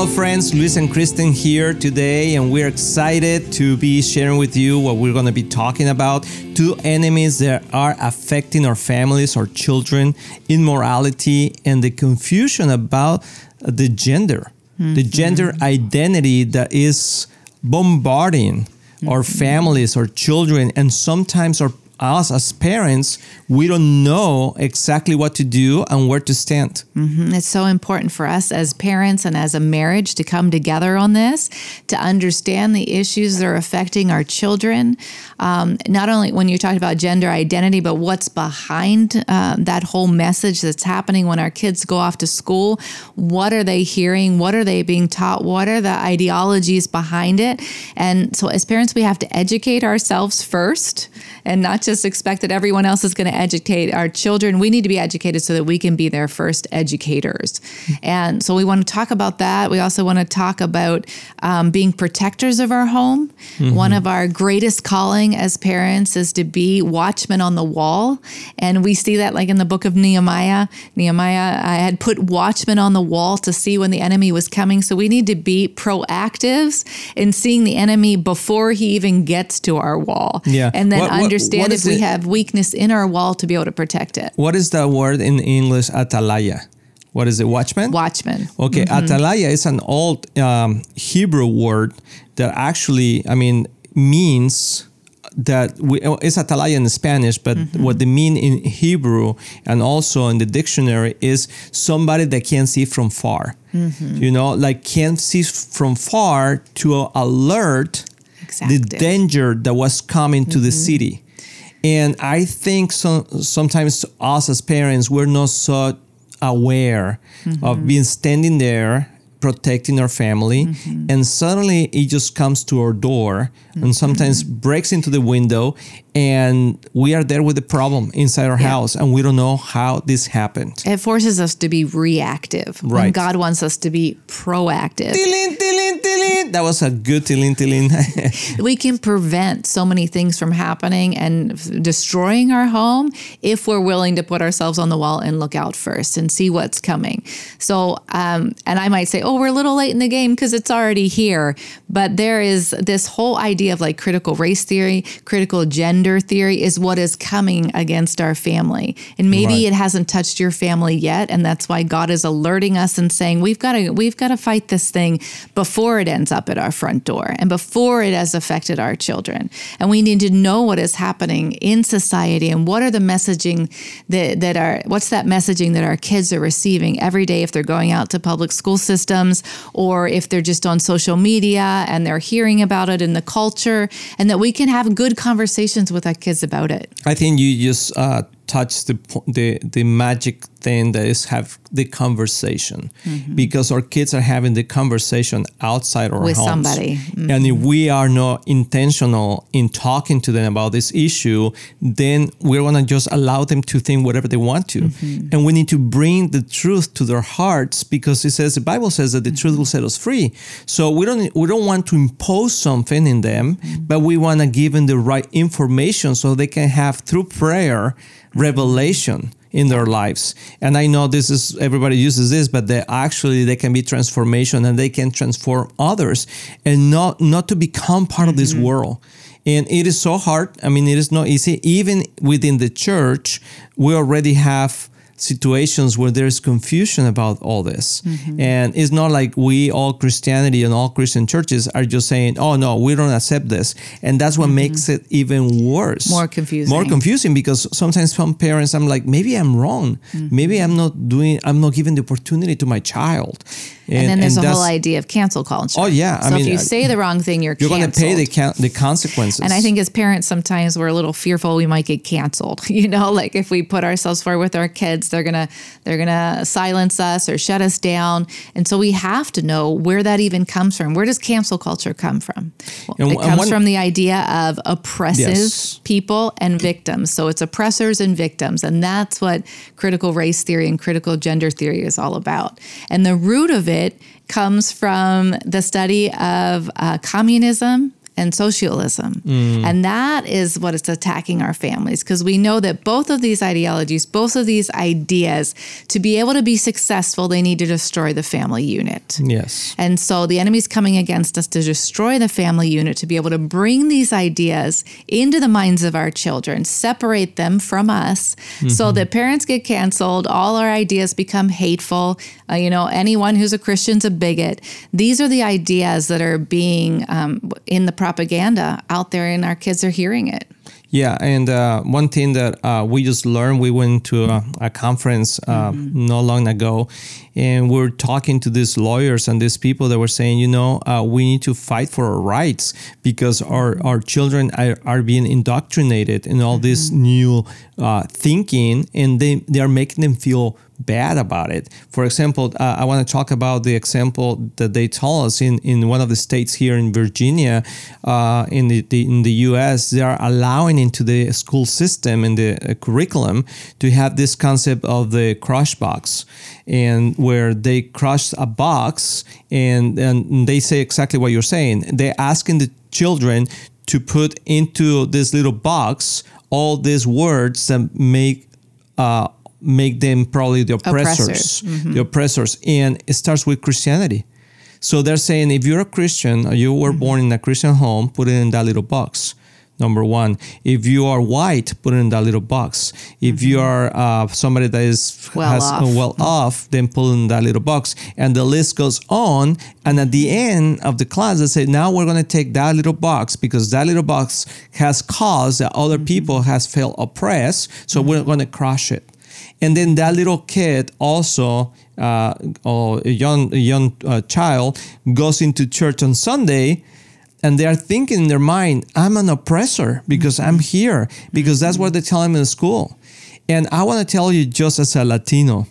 Hello, friends. Luis and Kristen here today, and we're excited to be sharing with you what we're going to be talking about. Two enemies that are affecting our families, our children, immorality, and the confusion about the gender, mm-hmm. the gender identity that is bombarding mm-hmm. our families, our children, and sometimes our us as parents, we don't know exactly what to do and where to stand. Mm-hmm. It's so important for us as parents and as a marriage to come together on this, to understand the issues that are affecting our children. Um, not only when you're talking about gender identity, but what's behind uh, that whole message that's happening when our kids go off to school. What are they hearing? What are they being taught? What are the ideologies behind it? And so, as parents, we have to educate ourselves first and not just expect that everyone else is going to educate our children. We need to be educated so that we can be their first educators. And so we want to talk about that. We also want to talk about um, being protectors of our home. Mm-hmm. One of our greatest calling as parents is to be watchmen on the wall. And we see that like in the book of Nehemiah. Nehemiah I had put watchmen on the wall to see when the enemy was coming. So we need to be proactives in seeing the enemy before he even gets to our wall. Yeah. And then what, what, understand what we it? have weakness in our wall to be able to protect it. What is the word in English, atalaya? What is it, watchman? Watchman. Okay, mm-hmm. atalaya is an old um, Hebrew word that actually, I mean, means that we, it's atalaya in Spanish, but mm-hmm. what they mean in Hebrew and also in the dictionary is somebody that can see from far. Mm-hmm. You know, like can see from far to alert exactly. the danger that was coming to mm-hmm. the city. And I think so, sometimes us as parents, we're not so aware mm-hmm. of being standing there protecting our family mm-hmm. and suddenly it just comes to our door mm-hmm. and sometimes breaks into the window and we are there with the problem inside our yeah. house and we don't know how this happened it forces us to be reactive right god wants us to be proactive tilin, tilin, tilin. that was a good tilin, tilin. we can prevent so many things from happening and destroying our home if we're willing to put ourselves on the wall and look out first and see what's coming so um, and i might say oh we're a little late in the game because it's already here but there is this whole idea of like critical race theory critical gender gender theory is what is coming against our family. And maybe right. it hasn't touched your family yet and that's why God is alerting us and saying we've got to we've got to fight this thing before it ends up at our front door and before it has affected our children. And we need to know what is happening in society and what are the messaging that that are what's that messaging that our kids are receiving every day if they're going out to public school systems or if they're just on social media and they're hearing about it in the culture and that we can have good conversations with our kids about it. I think you just uh, touched the the the magic thing that is have the conversation mm-hmm. because our kids are having the conversation outside our with homes. somebody mm-hmm. and if we are not intentional in talking to them about this issue then we're going to just allow them to think whatever they want to mm-hmm. and we need to bring the truth to their hearts because it says the bible says that the truth will set us free so we don't we don't want to impose something in them mm-hmm. but we want to give them the right information so they can have through prayer revelation in their lives. And I know this is everybody uses this, but they actually they can be transformation and they can transform others and not not to become part mm-hmm. of this mm-hmm. world. And it is so hard. I mean, it is not easy. Even within the church, we already have situations where there's confusion about all this. Mm-hmm. And it's not like we all Christianity and all Christian churches are just saying, "Oh no, we don't accept this." And that's what mm-hmm. makes it even worse. More confusing. More confusing because sometimes some parents I'm like, "Maybe I'm wrong. Mm-hmm. Maybe I'm not doing I'm not giving the opportunity to my child." And, and then there's and a whole idea of cancel culture. Oh yeah, so I mean, if you say the wrong thing, you're you're going to pay the ca- the consequences. And I think as parents, sometimes we're a little fearful we might get canceled. You know, like if we put ourselves forward with our kids, they're gonna they're gonna silence us or shut us down. And so we have to know where that even comes from. Where does cancel culture come from? Well, it comes one, from the idea of oppressive yes. people and victims. So it's oppressors and victims, and that's what critical race theory and critical gender theory is all about. And the root of it comes from the study of uh, communism and socialism. And that is what is attacking our families because we know that both of these ideologies, both of these ideas, to be able to be successful, they need to destroy the family unit. Yes. And so the enemy's coming against us to destroy the family unit, to be able to bring these ideas into the minds of our children, separate them from us, so that parents get canceled, all our ideas become hateful. Uh, you know, anyone who's a Christian's a bigot. These are the ideas that are being um, in the propaganda out there, and our kids are hearing it. Yeah, and uh, one thing that uh, we just learned, we went to a, a conference uh, not long ago, and we are talking to these lawyers and these people that were saying, you know, uh, we need to fight for our rights because our, our children are, are being indoctrinated in all this new uh, thinking, and they, they are making them feel bad about it. For example, uh, I want to talk about the example that they told us in, in one of the states here in Virginia, uh, in the, the in the U.S. They are allowing into the school system and the uh, curriculum to have this concept of the crush box, and where they crush a box and and they say exactly what you're saying. They're asking the children to put into this little box all these words that make uh, make them probably the oppressors, Oppressors. the mm-hmm. oppressors, and it starts with Christianity. So they're saying if you're a Christian or you were mm-hmm. born in a Christian home, put it in that little box. Number one, if you are white, put it in that little box. If mm-hmm. you are uh, somebody that is Well has off. well off, then put it in that little box, and the list goes on. And at the end of the class, they say, now we're going to take that little box because that little box has caused that other people has felt oppressed, so we're going to crush it. And then that little kid also, uh, or a young young uh, child, goes into church on Sunday, and they are thinking in their mind, "I'm an oppressor because I'm here because that's what they tell them in school." And I want to tell you, just as a Latino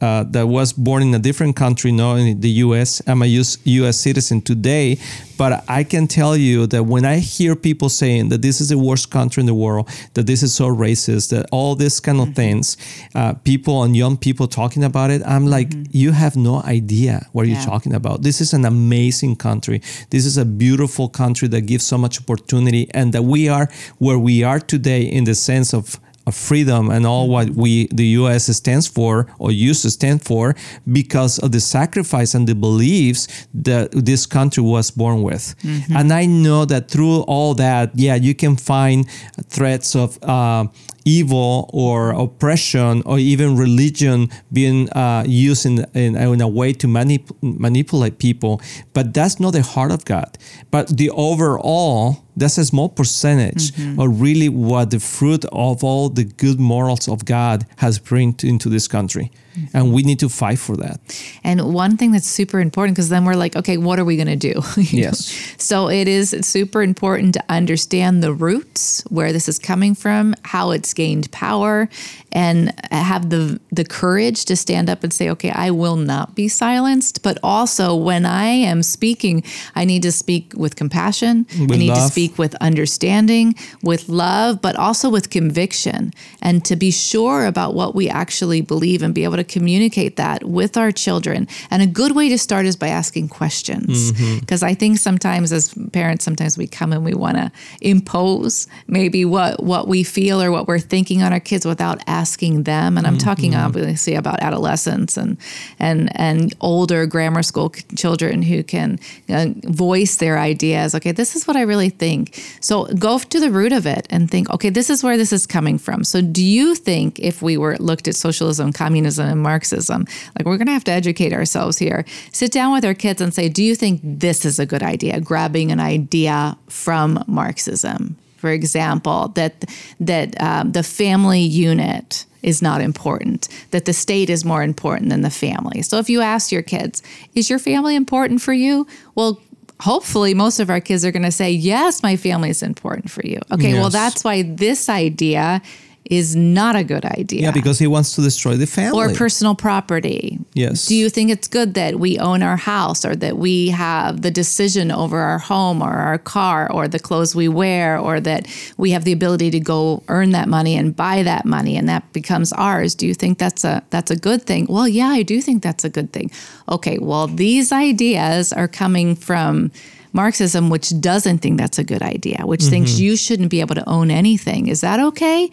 uh, that was born in a different country, not in the U.S. I'm a US, U.S. citizen today, but I can tell you that when I hear people saying that this is the worst country in the world, that this is so racist, that all these kind of things, uh, people and young people talking about it, I'm like, you have no idea what you're talking about. This is an amazing country. This is a beautiful country that gives so much opportunity, and that we are where we are today in the sense of of freedom and all what we the US stands for or used to stand for because of the sacrifice and the beliefs that this country was born with. And I know that through all that, yeah, you can find threats of uh, evil or oppression or even religion being uh, used in, in, in a way to manip- manipulate people. But that's not the heart of God. But the overall, that's a small percentage of really what the fruit of all the good morals of God has to- into this country. And we need to fight for that. And one thing that's super important because then we're like, okay, what are we going to do? You know? Yes. So it is super important to understand the roots, where this is coming from, how it's gained power, and have the the courage to stand up and say, okay, I will not be silenced. But also, when I am speaking, I need to speak with compassion. With I need to speak with understanding, with love, but also with conviction, and to be sure about what we actually believe and be able to communicate that with our children. And a good way to start is by asking questions. Because I think sometimes as parents, sometimes we come and we want to impose maybe what, what we feel or what we're thinking on our kids without asking them. And I'm talking obviously about adolescents and, and, and older grammar school children who can uh, voice their ideas. Okay, this is what I really think. So go to the root of it and think, okay, this is where this is coming from. So do you think if we were looked at socialism, communism, and Marxism, like we're going to have to educate ourselves here, sit down with our kids and say, do you think this is a good idea? Grabbing an idea from Marxism, for example, that that um, the family unit is not important, that the state is more important than the family. So if you ask your kids, is your family important for you? Well, hopefully most of our kids are going to say, yes, my family is important for you. Okay, well, that's why this idea is not a good idea. Yeah, because he wants to destroy the family. or personal property. Yes. Do you think it's good that we own our house or that we have the decision over our home or our car or the clothes we wear or that we have the ability to go earn that money and buy that money and that becomes ours? Do you think that's a that's a good thing? Well, yeah, I do think that's a good thing. Okay, well, these ideas are coming from Marxism, which doesn't think that's a good idea, which mm-hmm. thinks you shouldn't be able to own anything. Is that okay?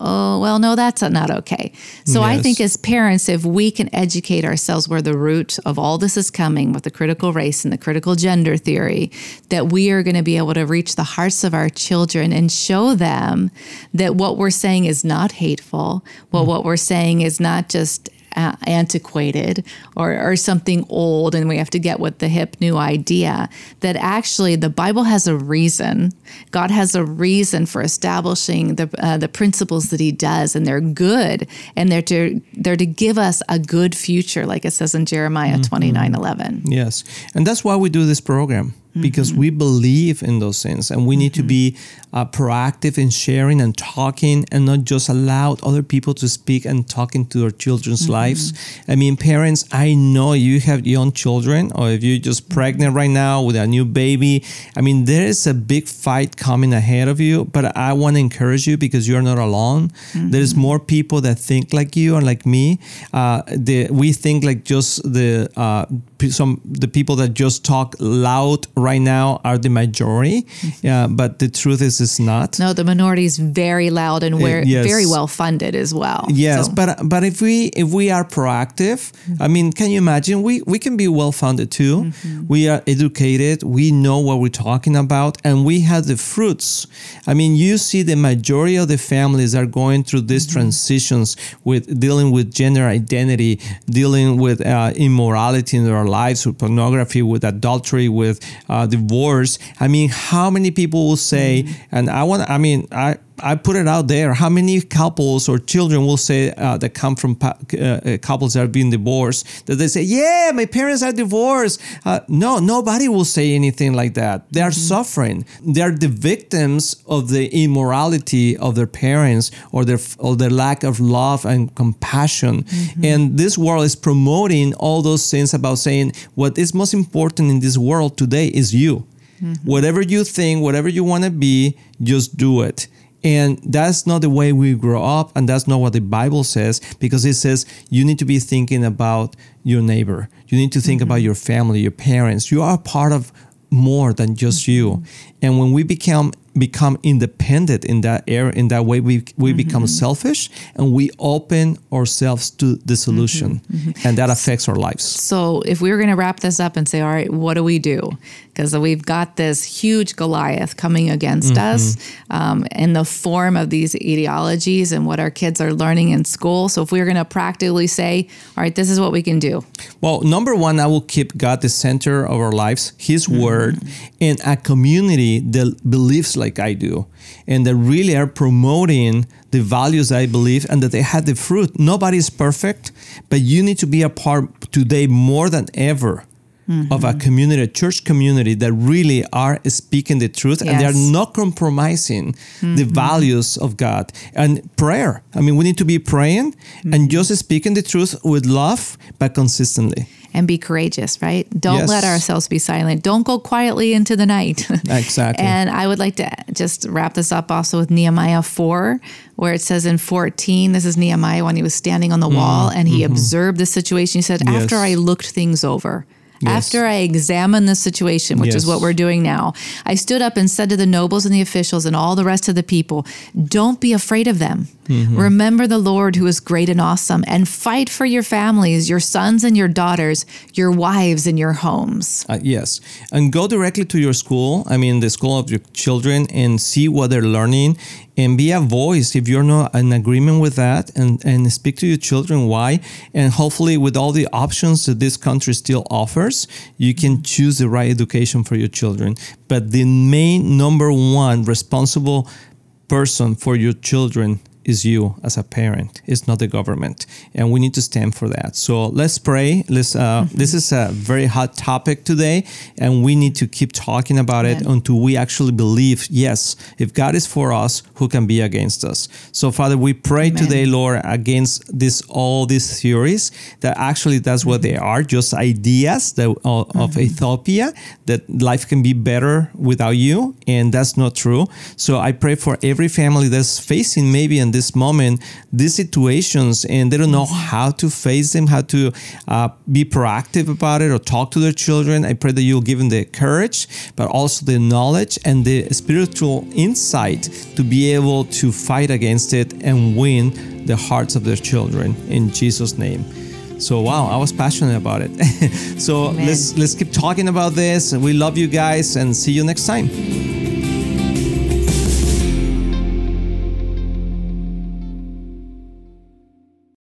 Oh, well, no, that's not okay. So yes. I think as parents, if we can educate ourselves where the root of all this is coming with the critical race and the critical gender theory, that we are going to be able to reach the hearts of our children and show them that what we're saying is not hateful, well, mm. what we're saying is not just uh, antiquated or, or something old and we have to get with the hip new idea that actually the bible has a reason. God has a reason for establishing the, uh, the principles that he does and they're good and they're to they're to give us a good future like it says in jeremiah mm-hmm. 29 11 yes. And that's why we do this program because mm-hmm. we believe in those things and we need mm-hmm. to be uh, proactive in sharing and talking and not just allow other people to speak and talk into their children's mm-hmm. lives. I mean, parents, I know you have young children or if you're just pregnant right now with a new baby. I mean, there is a big fight coming ahead of you, but I want to encourage you because you're not alone. There's mm-hmm. more people that think like you and like me. Uh, the, we think like just the uh, some the people that just talk loud right now are the majority. Mm-hmm. Yeah, but the truth is, it's not. No, the minority is very loud and we're uh, yes. very well funded as well. Yes, so. but but if we if we are proactive, mm-hmm. I mean, can you imagine? We we can be well funded too. Mm-hmm. We are educated. We know what we're talking about, and we have the fruits. I mean, you see, the majority of the families are going through these mm-hmm. transitions with dealing with gender identity, dealing with uh, immorality in their lives, with pornography, with adultery, with uh, divorce. I mean, how many people will say, mm-hmm. and I want, I mean, I, I put it out there. How many couples or children will say uh, that come from uh, uh, couples that have been divorced that they say, "Yeah, my parents are divorced." Uh, no, nobody will say anything like that. They are mm-hmm. suffering. They are the victims of the immorality of their parents or their or their lack of love and compassion. Mm-hmm. And this world is promoting all those things about saying what is most important in this world today is you. Mm-hmm. Whatever you think, whatever you want to be, just do it. And that's not the way we grow up, and that's not what the Bible says, because it says you need to be thinking about your neighbor. You need to think mm-hmm. about your family, your parents. You are part of more than just mm-hmm. you. And when we become become independent in that area in that way we we mm-hmm. become selfish and we open ourselves to the solution mm-hmm. mm-hmm. and that affects our lives so if we were going to wrap this up and say all right what do we do because we've got this huge goliath coming against mm-hmm. us um, in the form of these ideologies and what our kids are learning in school so if we're going to practically say all right this is what we can do well number one i will keep god the center of our lives his mm-hmm. word in a community that believes like like I do, and that really are promoting the values I believe and that they have the fruit. Nobody is perfect, but you need to be a part today more than ever. Mm-hmm. Of a community, a church community that really are speaking the truth yes. and they are not compromising mm-hmm. the values of God. And prayer. I mean, we need to be praying mm-hmm. and just speaking the truth with love, but consistently and be courageous, right? Don't yes. let ourselves be silent. Don't go quietly into the night. exactly. and I would like to just wrap this up also with Nehemiah 4, where it says in 14, this is Nehemiah when he was standing on the mm wall and he mm-hmm. observed the situation. He said, yes. After I looked things over, Yes. After I examined the situation, which yes. is what we're doing now, I stood up and said to the nobles and the officials and all the rest of the people, Don't be afraid of them. Mm-hmm. Remember the Lord who is great and awesome, and fight for your families, your sons and your daughters, your wives and your homes. Uh, yes. And go directly to your school, I mean, the school of your children, and see what they're learning and be a voice if you're not in agreement with that and, and speak to your children why. And hopefully with all the options that this country still offers you can choose the right education for your children. But the main number one responsible person for your children is you as a parent. It's not the government, and we need to stand for that. So let's pray. Let's. Uh, mm-hmm. This is a very hot topic today, and we need to keep talking about it until we actually believe. Yes, if God is for us, who can be against us? So, Father, we pray Amen. today, Lord, against this all these theories that actually that's what they are, just ideas that uh, of mm-hmm. utopia that life can be better without you, and that's not true. So I pray for every family that's facing maybe in this moment these situations and they don't know how to face them, how to uh, be proactive about it or talk to their children. I pray that you'll give them the courage, but also the knowledge and the spiritual insight to be able to fight against it and win the hearts of their children in Jesus' name. So wow, I was passionate about it. so Amen. let's let's keep talking about this. We love you guys and see you next time.